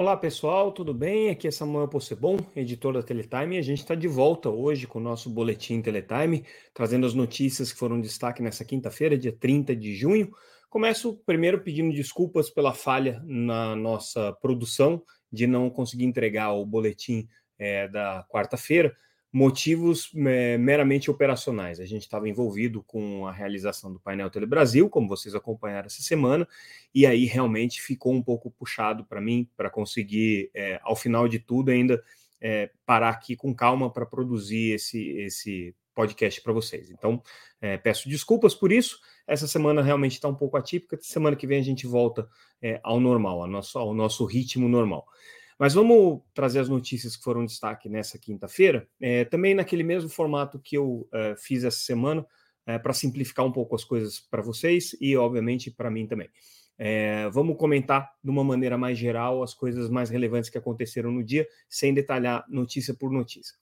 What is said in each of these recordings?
Olá pessoal, tudo bem? Aqui é Samuel Possebon, editor da Teletime, e a gente está de volta hoje com o nosso boletim Teletime, trazendo as notícias que foram destaque nessa quinta-feira, dia 30 de junho. Começo primeiro pedindo desculpas pela falha na nossa produção de não conseguir entregar o boletim é, da quarta-feira motivos é, meramente operacionais. A gente estava envolvido com a realização do painel Telebrasil, como vocês acompanharam essa semana, e aí realmente ficou um pouco puxado para mim para conseguir, é, ao final de tudo, ainda é, parar aqui com calma para produzir esse, esse podcast para vocês. Então, é, peço desculpas por isso. Essa semana realmente está um pouco atípica. Semana que vem a gente volta é, ao normal, ao nosso, ao nosso ritmo normal. Mas vamos trazer as notícias que foram destaque nessa quinta-feira, é, também naquele mesmo formato que eu é, fiz essa semana, é, para simplificar um pouco as coisas para vocês e, obviamente, para mim também. Vamos comentar de uma maneira mais geral as coisas mais relevantes que aconteceram no dia, sem detalhar notícia por notícia.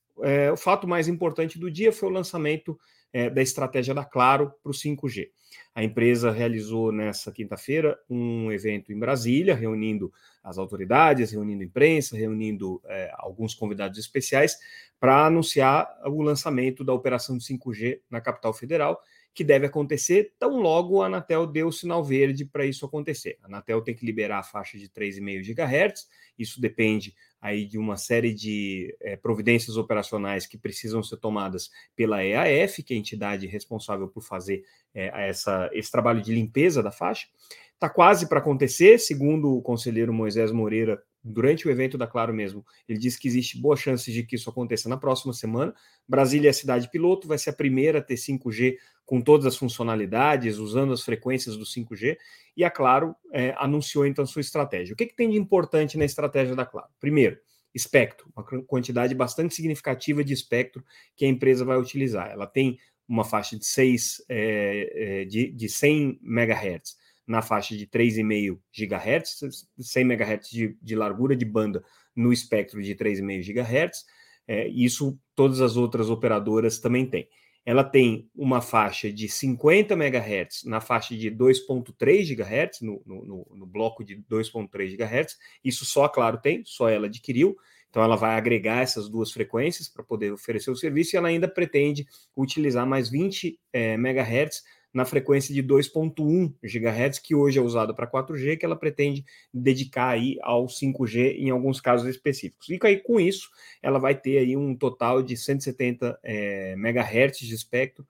O fato mais importante do dia foi o lançamento é, da estratégia da Claro para o 5G. A empresa realizou nessa quinta-feira um evento em Brasília, reunindo as autoridades, reunindo imprensa, reunindo é, alguns convidados especiais para anunciar o lançamento da operação de 5G na capital federal que deve acontecer tão logo a Anatel deu o sinal verde para isso acontecer. A Anatel tem que liberar a faixa de 3,5 GHz, isso depende aí de uma série de é, providências operacionais que precisam ser tomadas pela EAF, que é a entidade responsável por fazer é, essa, esse trabalho de limpeza da faixa. Está quase para acontecer, segundo o conselheiro Moisés Moreira, durante o evento da Claro mesmo, ele disse que existe boa chance de que isso aconteça na próxima semana. Brasília é a cidade piloto, vai ser a primeira a ter 5G com todas as funcionalidades, usando as frequências do 5G, e a Claro é, anunciou então sua estratégia. O que, que tem de importante na estratégia da Claro? Primeiro, espectro, uma quantidade bastante significativa de espectro que a empresa vai utilizar. Ela tem uma faixa de 6 é, é, de, de 100 MHz na faixa de 3,5 GHz, 100 MHz de, de, largura de banda no espectro de 3,5 GHz. É, isso todas as outras operadoras também têm. Ela tem uma faixa de 50 MHz na faixa de 2,3 GHz, no, no, no, bloco de 2,3 GHz. Isso só Claro tem, só ela adquiriu. Então, ela vai agregar essas duas frequências para poder oferecer o serviço e ela ainda pretende utilizar mais 20 é, MHz na frequência de 2.1 GHz, que hoje é usada para 4G, que ela pretende dedicar aí ao 5G em alguns casos específicos. E aí, com isso, ela vai ter aí um total de 170 é, MHz de espectro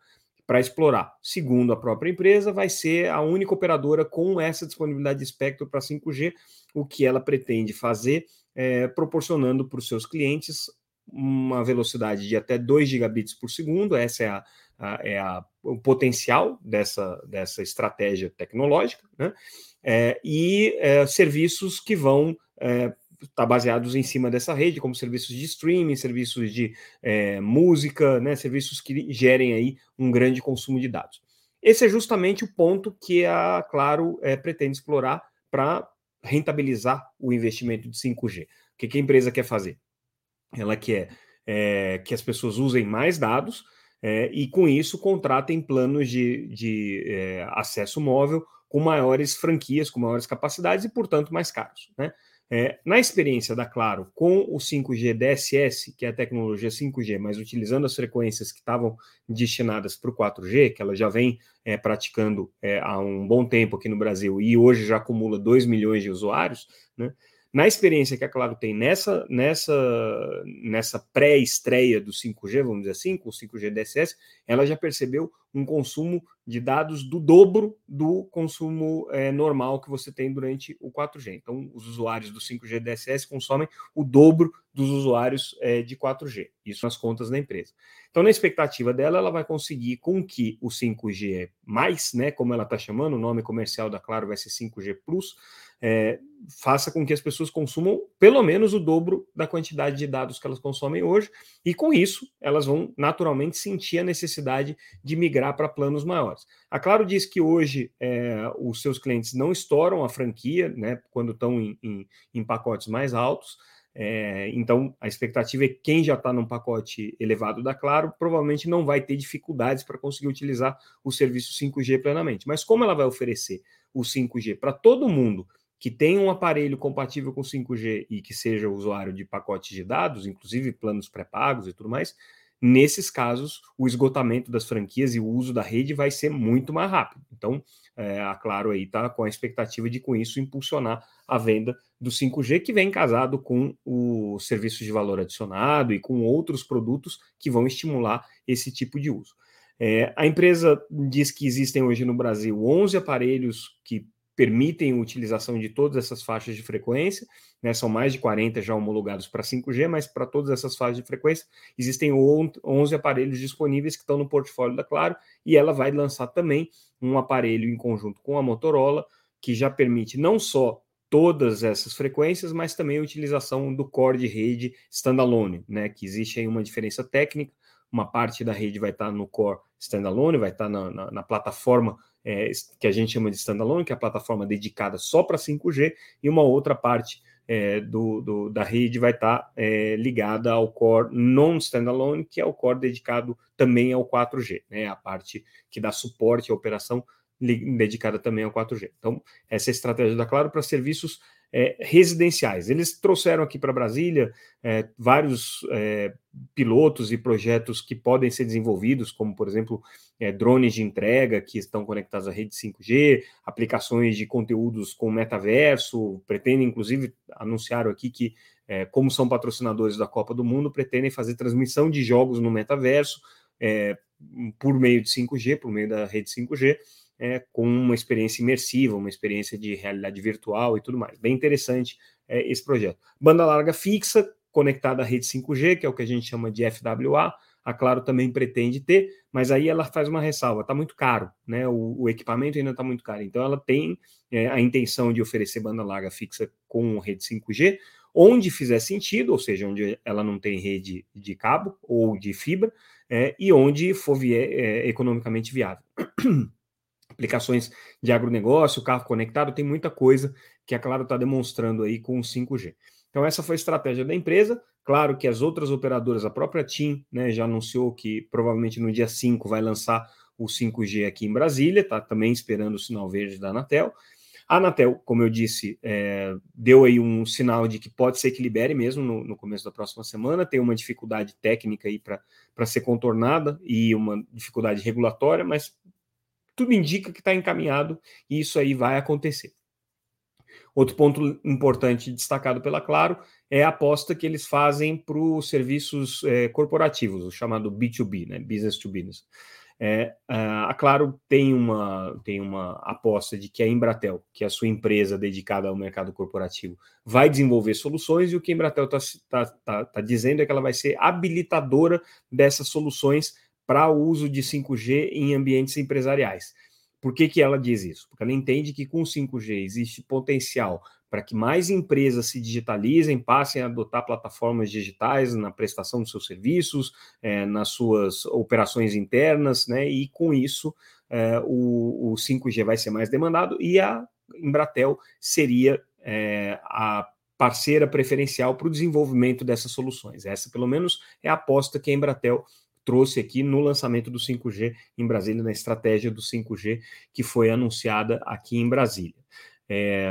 para explorar. Segundo a própria empresa, vai ser a única operadora com essa disponibilidade de espectro para 5G, o que ela pretende fazer, é, proporcionando para os seus clientes uma velocidade de até 2 gigabits por segundo, essa é a é a, o potencial dessa, dessa estratégia tecnológica, né? É, e é, serviços que vão estar é, tá baseados em cima dessa rede, como serviços de streaming, serviços de é, música, né? serviços que gerem aí um grande consumo de dados. Esse é justamente o ponto que a Claro é, pretende explorar para rentabilizar o investimento de 5G. O que, que a empresa quer fazer? Ela quer é, que as pessoas usem mais dados, é, e com isso contratem planos de, de é, acesso móvel com maiores franquias, com maiores capacidades e, portanto, mais caros. Né? É, na experiência da Claro com o 5G DSS, que é a tecnologia 5G, mas utilizando as frequências que estavam destinadas para o 4G, que ela já vem é, praticando é, há um bom tempo aqui no Brasil e hoje já acumula 2 milhões de usuários, né? Na experiência que a Claro tem nessa, nessa, nessa pré-estreia do 5G, vamos dizer assim, com o 5G DSS, ela já percebeu um consumo de dados do dobro do consumo é, normal que você tem durante o 4G. Então, os usuários do 5G DSS consomem o dobro dos usuários é, de 4G. Isso nas contas da empresa. Então, na expectativa dela, ela vai conseguir com que o 5G mais, né, como ela está chamando, o nome comercial da Claro vai ser 5G Plus, é, faça com que as pessoas consumam pelo menos o dobro da quantidade de dados que elas consomem hoje, e com isso elas vão naturalmente sentir a necessidade de migrar para planos maiores. A Claro diz que hoje é, os seus clientes não estouram a franquia né, quando estão em, em, em pacotes mais altos. É, então, a expectativa é que quem já está num pacote elevado da Claro provavelmente não vai ter dificuldades para conseguir utilizar o serviço 5G plenamente. Mas como ela vai oferecer o 5G para todo mundo que tem um aparelho compatível com 5G e que seja usuário de pacotes de dados, inclusive planos pré-pagos e tudo mais, nesses casos, o esgotamento das franquias e o uso da rede vai ser muito mais rápido. Então, é, a Claro aí está com a expectativa de, com isso, impulsionar a venda do 5G, que vem casado com o serviço de valor adicionado e com outros produtos que vão estimular esse tipo de uso. É, a empresa diz que existem hoje no Brasil 11 aparelhos que permitem a utilização de todas essas faixas de frequência, né, são mais de 40 já homologados para 5G, mas para todas essas faixas de frequência existem 11 aparelhos disponíveis que estão no portfólio da Claro, e ela vai lançar também um aparelho em conjunto com a Motorola, que já permite não só todas essas frequências, mas também a utilização do core de rede standalone, né, que existe aí uma diferença técnica, uma parte da rede vai estar no core standalone, vai estar na, na, na plataforma é, que a gente chama de standalone, que é a plataforma dedicada só para 5G, e uma outra parte é, do, do, da rede vai estar é, ligada ao core non-standalone, que é o core dedicado também ao 4G, né, a parte que dá suporte à operação dedicada também ao 4G. Então, essa é a estratégia da Claro para serviços é, residenciais. Eles trouxeram aqui para Brasília é, vários é, pilotos e projetos que podem ser desenvolvidos, como, por exemplo, é, drones de entrega que estão conectados à rede 5G, aplicações de conteúdos com metaverso, pretendem, inclusive, anunciaram aqui que, é, como são patrocinadores da Copa do Mundo, pretendem fazer transmissão de jogos no metaverso é, por meio de 5G, por meio da rede 5G, é, com uma experiência imersiva, uma experiência de realidade virtual e tudo mais. Bem interessante é, esse projeto. Banda larga fixa, conectada à rede 5G, que é o que a gente chama de FWA. A Claro também pretende ter, mas aí ela faz uma ressalva: está muito caro, né? O, o equipamento ainda está muito caro. Então ela tem é, a intenção de oferecer banda larga fixa com rede 5G, onde fizer sentido, ou seja, onde ela não tem rede de cabo ou de fibra, é, e onde for vier, é, economicamente viável. Aplicações de agronegócio, carro conectado, tem muita coisa que a Claro está demonstrando aí com o 5G. Então, essa foi a estratégia da empresa. Claro que as outras operadoras, a própria TIM, né, já anunciou que provavelmente no dia 5 vai lançar o 5G aqui em Brasília, está também esperando o sinal verde da Anatel. A Anatel, como eu disse, é, deu aí um sinal de que pode ser que libere mesmo no, no começo da próxima semana. Tem uma dificuldade técnica aí para ser contornada e uma dificuldade regulatória, mas tudo indica que está encaminhado e isso aí vai acontecer. Outro ponto importante destacado pela Claro é a aposta que eles fazem para os serviços é, corporativos, o chamado B2B, né, Business to Business. É, a Claro tem uma, tem uma aposta de que a Embratel, que é a sua empresa dedicada ao mercado corporativo, vai desenvolver soluções e o que a Embratel está tá, tá, tá dizendo é que ela vai ser habilitadora dessas soluções para o uso de 5G em ambientes empresariais. Por que, que ela diz isso? Porque ela entende que com 5G existe potencial para que mais empresas se digitalizem, passem a adotar plataformas digitais na prestação de seus serviços, é, nas suas operações internas, né? E com isso é, o, o 5G vai ser mais demandado e a Embratel seria é, a parceira preferencial para o desenvolvimento dessas soluções. Essa, pelo menos, é a aposta que a Embratel trouxe aqui no lançamento do 5G em Brasília, na estratégia do 5G que foi anunciada aqui em Brasília. É,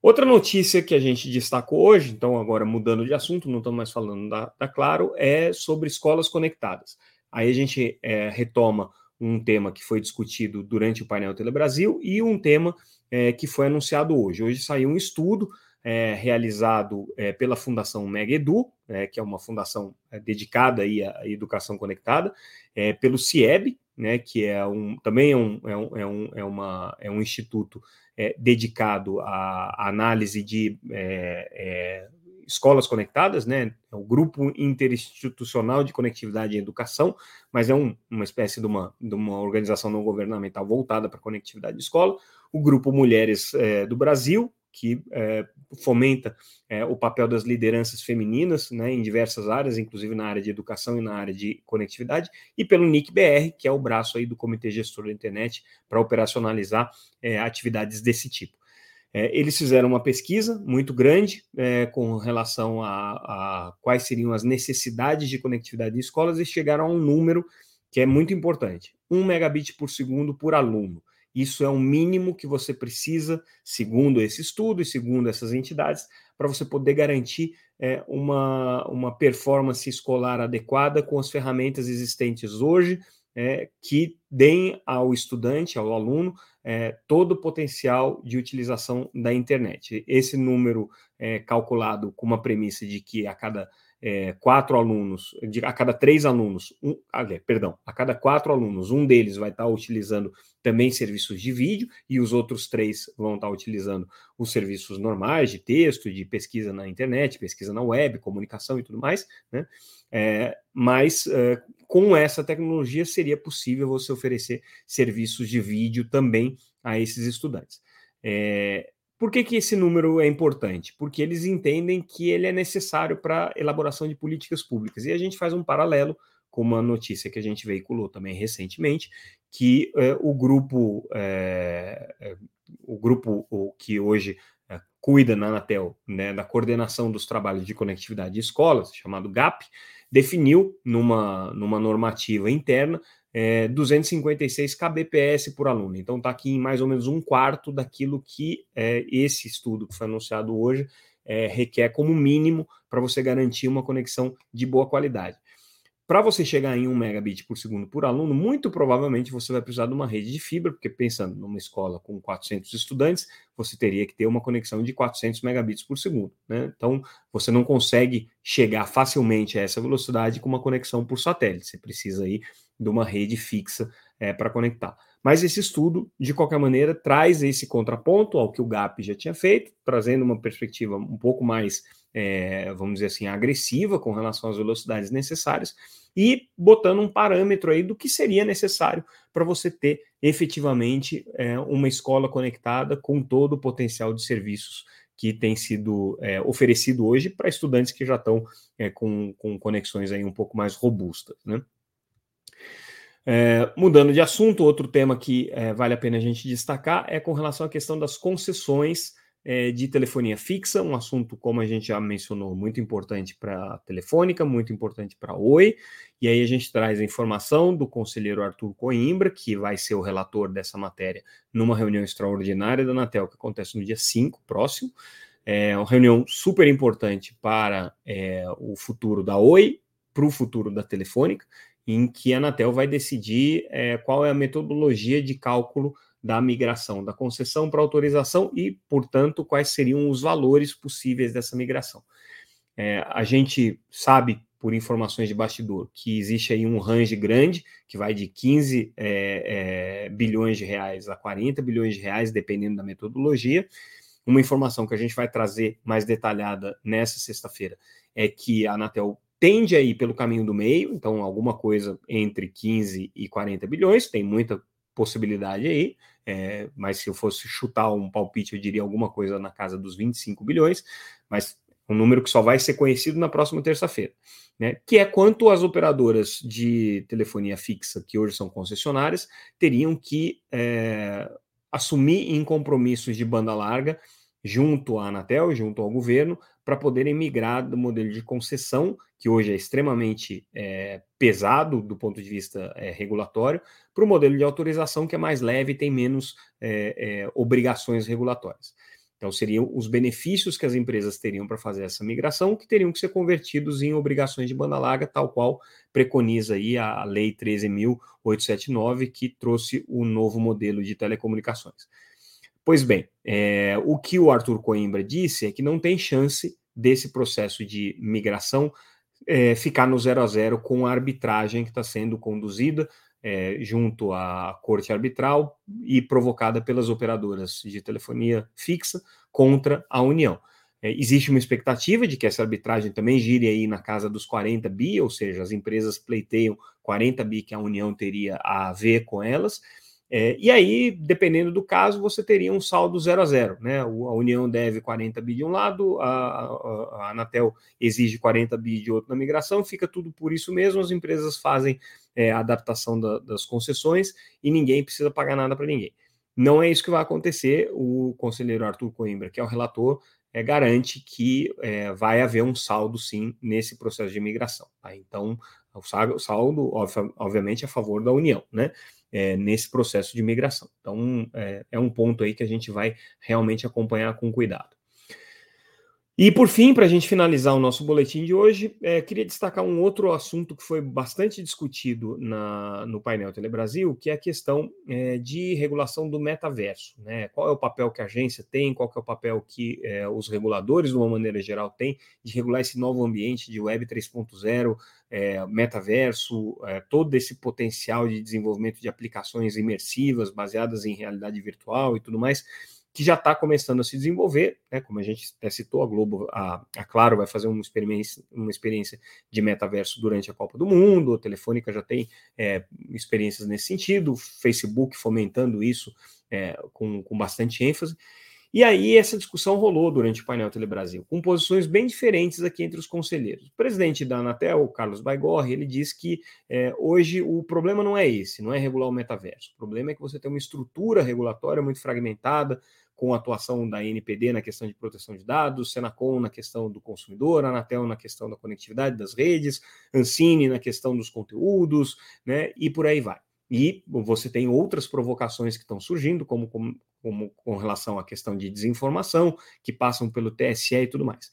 outra notícia que a gente destacou hoje, então agora mudando de assunto, não estamos mais falando da, da Claro, é sobre escolas conectadas. Aí a gente é, retoma um tema que foi discutido durante o painel Telebrasil e um tema é, que foi anunciado hoje. Hoje saiu um estudo é, realizado é, pela Fundação MegEdu, é, que é uma fundação é, dedicada aí à educação conectada, é, pelo CIEB, né, que é um, também é um, é um, é um, é uma, é um instituto é, dedicado à análise de escolas conectadas, né, é o Grupo Interinstitucional de Conectividade e Educação, mas é um, uma espécie de uma, de uma organização não governamental voltada para a conectividade de escola, o Grupo Mulheres do Brasil, que é, fomenta é, o papel das lideranças femininas né, em diversas áreas, inclusive na área de educação e na área de conectividade, e pelo NIC-BR, que é o braço aí do Comitê Gestor da Internet para operacionalizar é, atividades desse tipo. É, eles fizeram uma pesquisa muito grande é, com relação a, a, quais seriam as necessidades de conectividade em escolas e chegaram a um número que é muito importante: 1 megabit por segundo por aluno. Isso é o mínimo que você precisa, segundo esse estudo e segundo essas entidades, para você poder garantir é, uma, uma performance escolar adequada com as ferramentas existentes hoje, é, que deem ao estudante, ao aluno, é, todo o potencial de utilização da internet. Esse número é calculado com uma premissa de que a cada é, quatro alunos, de, a cada três alunos, um, aliás, perdão, a cada quatro alunos, um deles vai estar utilizando também serviços de vídeo e os outros três vão estar utilizando os serviços normais de texto, de pesquisa na internet, pesquisa na web, comunicação e tudo mais, né? É, mas é, com essa tecnologia seria possível você oferecer serviços de vídeo também a esses estudantes. É, por que, que esse número é importante? Porque eles entendem que ele é necessário para a elaboração de políticas públicas. E a gente faz um paralelo com uma notícia que a gente veiculou também recentemente, que o grupo, é, o grupo o, que hoje cuida na Anatel né, da coordenação dos trabalhos de conectividade de escolas, chamado GAP, definiu numa, numa normativa interna é, 256 kbps por aluno. Então está aqui em mais ou menos um quarto daquilo que é, esse estudo que foi anunciado hoje é, requer como mínimo para você garantir uma conexão de boa qualidade. Para você chegar em 1 megabit por segundo por aluno, muito provavelmente você vai precisar de uma rede de fibra, porque pensando numa escola com 400 estudantes, você teria que ter uma conexão de 400 megabits por segundo. Né? Então, você não consegue chegar facilmente a essa velocidade com uma conexão por satélite. Você precisa aí de uma rede fixa é, para conectar. Mas esse estudo, de qualquer maneira, traz esse contraponto ao que o GAP já tinha feito, trazendo uma perspectiva um pouco mais, é, vamos dizer assim, agressiva com relação às velocidades necessárias e botando um parâmetro aí do que seria necessário para você ter efetivamente é, uma escola conectada com todo o potencial de serviços que tem sido é, oferecido hoje para estudantes que já estão é, com, com conexões aí um pouco mais robustas, né? É, mudando de assunto, outro tema que é, vale a pena a gente destacar é com relação à questão das concessões é, de telefonia fixa, um assunto, como a gente já mencionou, muito importante para a Telefônica, muito importante para a Oi. E aí a gente traz a informação do conselheiro Arthur Coimbra, que vai ser o relator dessa matéria numa reunião extraordinária da Anatel, que acontece no dia 5, próximo. É uma reunião super importante para é, o futuro da Oi, para o futuro da Telefônica em que a Anatel vai decidir é, qual é a metodologia de cálculo da migração da concessão para autorização e, portanto, quais seriam os valores possíveis dessa migração. É, a gente sabe, por informações de bastidor, que existe aí um range grande, que vai de 15 é, é, bilhões de reais a 40 bilhões de reais, dependendo da metodologia. Uma informação que a gente vai trazer mais detalhada nessa sexta-feira é que a Anatel tende a ir pelo caminho do meio, então alguma coisa entre 15 e 40 bilhões, tem muita possibilidade aí, é, mas se eu fosse chutar um palpite, eu diria alguma coisa na casa dos 25 bilhões, mas um número que só vai ser conhecido na próxima terça-feira, né? Que é quanto as operadoras de telefonia fixa, que hoje são concessionárias, teriam que é, assumir em compromissos de banda larga junto à Anatel, junto ao governo, para poderem migrar do modelo de concessão, que hoje é extremamente é, pesado do ponto de vista é, regulatório, para o modelo de autorização, que é mais leve e tem menos é, é obrigações regulatórias. Então, seriam os benefícios que as empresas teriam para fazer essa migração, que teriam que ser convertidos em obrigações de banda larga, tal qual preconiza aí a Lei 13.879, que trouxe o novo modelo de telecomunicações. Pois bem, é, o que o Arthur Coimbra disse é que não tem chance desse processo de migração é, ficar no zero a zero com a arbitragem que está sendo conduzida é, junto à corte arbitral e provocada pelas operadoras de telefonia fixa contra a União. Existe uma expectativa de que essa arbitragem também gire aí na casa dos 40 bi, ou seja, as empresas pleiteiam 40 bi que a União teria a ver com elas, é, e aí, dependendo do caso, você teria um saldo 0 a 0. Né? A União deve 40 bi de um lado, a, a, a Anatel exige 40 bi de outro na migração, fica tudo por isso mesmo, as empresas fazem é, a adaptação da, das concessões e ninguém precisa pagar nada para ninguém. Não é isso que vai acontecer. O conselheiro Arthur Coimbra, que é o relator, é, garante que é, vai haver um saldo sim nesse processo de imigração. Tá? Então, O saldo, obviamente, é a favor da União, né? É, nesse processo de migração. Então, é, é um ponto aí que a gente vai realmente acompanhar com cuidado. E por fim, para a gente finalizar o nosso boletim de hoje, é, queria destacar um outro assunto que foi bastante discutido na, no painel Telebrasil, que é a questão é, de regulação do metaverso. Né? Qual é o papel que a agência tem, qual é o papel que é, os reguladores, de uma maneira geral, têm de regular esse novo ambiente de Web 3.0, é, metaverso, é, todo esse potencial de desenvolvimento de aplicações imersivas baseadas em realidade virtual e tudo mais que já está começando a se desenvolver, né? Como a gente até citou, a Globo, a, a Claro vai fazer uma experiência, uma experiência de metaverso durante a Copa do Mundo, a Telefônica já tem é, experiências nesse sentido, o Facebook fomentando isso é, com, com bastante ênfase. E aí essa discussão rolou durante o painel Telebrasil, com posições bem diferentes aqui entre os conselheiros. O presidente da Anatel, Carlos Baigorre, ele diz que é, hoje o problema não é esse, não é regular o metaverso. O problema é que você tem uma estrutura regulatória muito fragmentada, com a atuação da NPD na questão de proteção de dados, Senacom na questão do consumidor, Anatel na questão da conectividade das redes, Ancine na questão dos conteúdos, né, e por aí vai. E você tem outras provocações que estão surgindo, como, como, como com relação à questão de desinformação, que passam pelo TSE e tudo mais.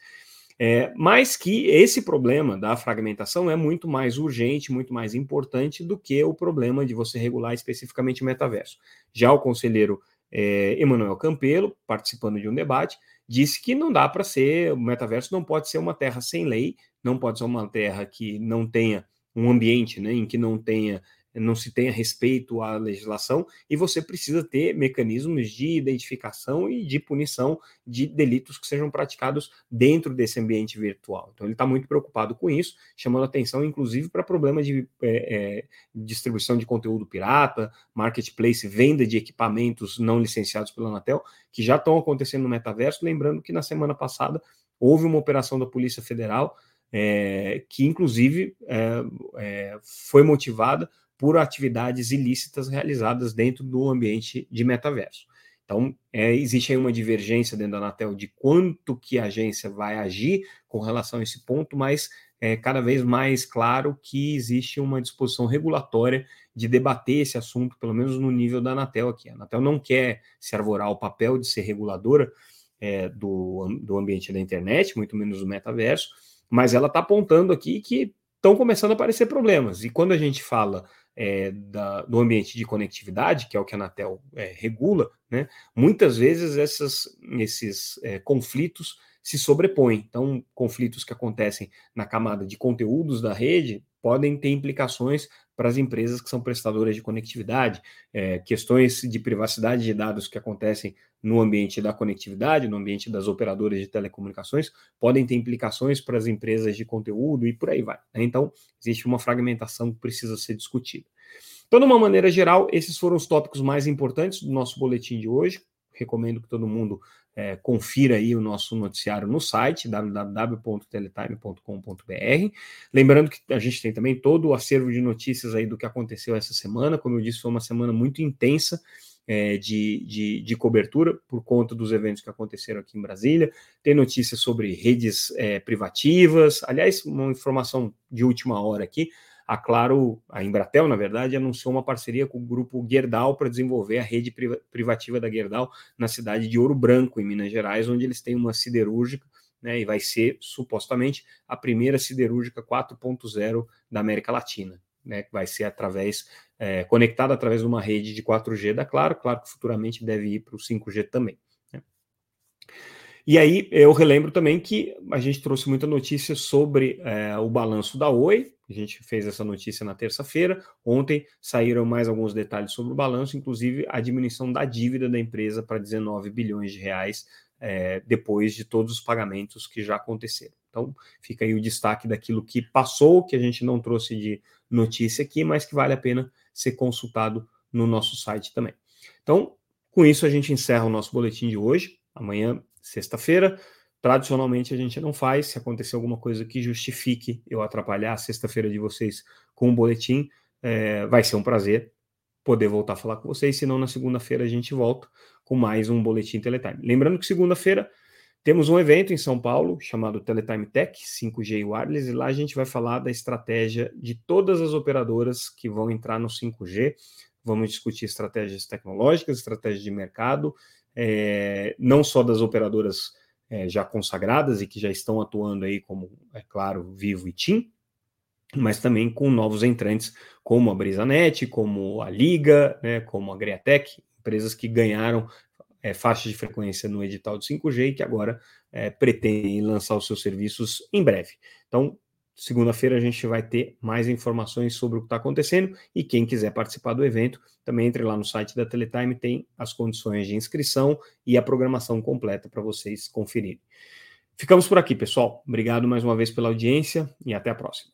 É, mas que esse problema da fragmentação é muito mais urgente, muito mais importante do que o problema de você regular especificamente o metaverso. Já o conselheiro é, Emanuel Campelo, participando de um debate, disse que não dá para ser, o metaverso não pode ser uma terra sem lei, não pode ser uma terra que não tenha um ambiente né, em que não tenha não se tenha respeito à legislação e você precisa ter mecanismos de identificação e de punição de delitos que sejam praticados dentro desse ambiente virtual. Então, ele está muito preocupado com isso, chamando atenção, inclusive, para problemas de é, é, distribuição de conteúdo pirata, marketplace, venda de equipamentos não licenciados pela Anatel, que já estão acontecendo no metaverso. Lembrando que na semana passada houve uma operação da Polícia Federal. É, que inclusive é, é, foi motivada por atividades ilícitas realizadas dentro do ambiente de metaverso. Então, é, existe aí uma divergência dentro da Anatel de quanto que a agência vai agir com relação a esse ponto, mas é cada vez mais claro que existe uma disposição regulatória de debater esse assunto, pelo menos no nível da Anatel aqui. A Anatel não quer se arvorar o papel de ser reguladora é, do, do ambiente da internet, muito menos do metaverso, mas ela está apontando aqui que estão começando a aparecer problemas. E quando a gente fala é, da, do ambiente de conectividade, que é o que a Anatel é, regula, né, muitas vezes essas, esses é, conflitos se sobrepõem. Então, conflitos que acontecem na camada de conteúdos da rede podem ter implicações para as empresas que são prestadoras de conectividade, é, questões de privacidade de dados que acontecem no ambiente da conectividade, no ambiente das operadoras de telecomunicações, podem ter implicações para as empresas de conteúdo e por aí vai. Né? Então, existe uma fragmentação que precisa ser discutida. Então, de uma maneira geral, esses foram os tópicos mais importantes do nosso boletim de hoje. Recomendo que todo mundo é, confira aí o nosso noticiário no site www.teletime.com.br. Lembrando que a gente tem também todo o acervo de notícias aí do que aconteceu essa semana. Como eu disse, foi uma semana muito intensa é, de, de, de, cobertura por conta dos eventos que aconteceram aqui em Brasília. Tem notícias sobre redes é, privativas. Aliás, uma informação de última hora aqui a Claro, a Embratel, na verdade, anunciou uma parceria com o grupo Gerdau para desenvolver a rede privativa da Gerdau na cidade de Ouro Branco, em Minas Gerais, onde eles têm uma siderúrgica, né, e vai ser supostamente a primeira siderúrgica 4.0 da América Latina, né, que vai ser através é, conectada através de uma rede de 4G da Claro, claro que futuramente deve ir para o 5G também. Né. E aí eu relembro também que a gente trouxe muita notícia sobre é, o balanço da Oi, a gente fez essa notícia na terça-feira. Ontem saíram mais alguns detalhes sobre o balanço, inclusive a diminuição da dívida da empresa para 19 bilhões de reais é, depois de todos os pagamentos que já aconteceram. Então, fica aí o destaque daquilo que passou, que a gente não trouxe de notícia aqui, mas que vale a pena ser consultado no nosso site também. Então, com isso, a gente encerra o nosso boletim de hoje. Amanhã, sexta-feira, Tradicionalmente a gente não faz. Se acontecer alguma coisa que justifique eu atrapalhar a sexta-feira de vocês com um boletim, é, vai ser um prazer poder voltar a falar com vocês. Senão, na segunda-feira a gente volta com mais um boletim Teletime. Lembrando que segunda-feira Temos um evento em São Paulo chamado Teletime Tech 5G Wireless, e lá a gente vai falar da estratégia de todas as operadoras que vão entrar no 5G. Vamos discutir estratégias tecnológicas, estratégias de mercado, é, não só das operadoras é, já consagradas e que já estão atuando aí, como, é claro, Vivo e TIM, mas também com novos entrantes, como a BrisaNet, como a Liga, né, como a Greatec, empresas que ganharam é, faixas de frequência no edital de 5G e que agora é, pretendem lançar os seus serviços em breve. Então, segunda-feira a gente vai ter mais informações sobre o que está acontecendo e quem quiser participar do evento, também entre lá no site da Teletime, tem as condições de inscrição e a programação completa para vocês conferirem. Ficamos por aqui, pessoal. Obrigado mais uma vez pela audiência e até a próxima.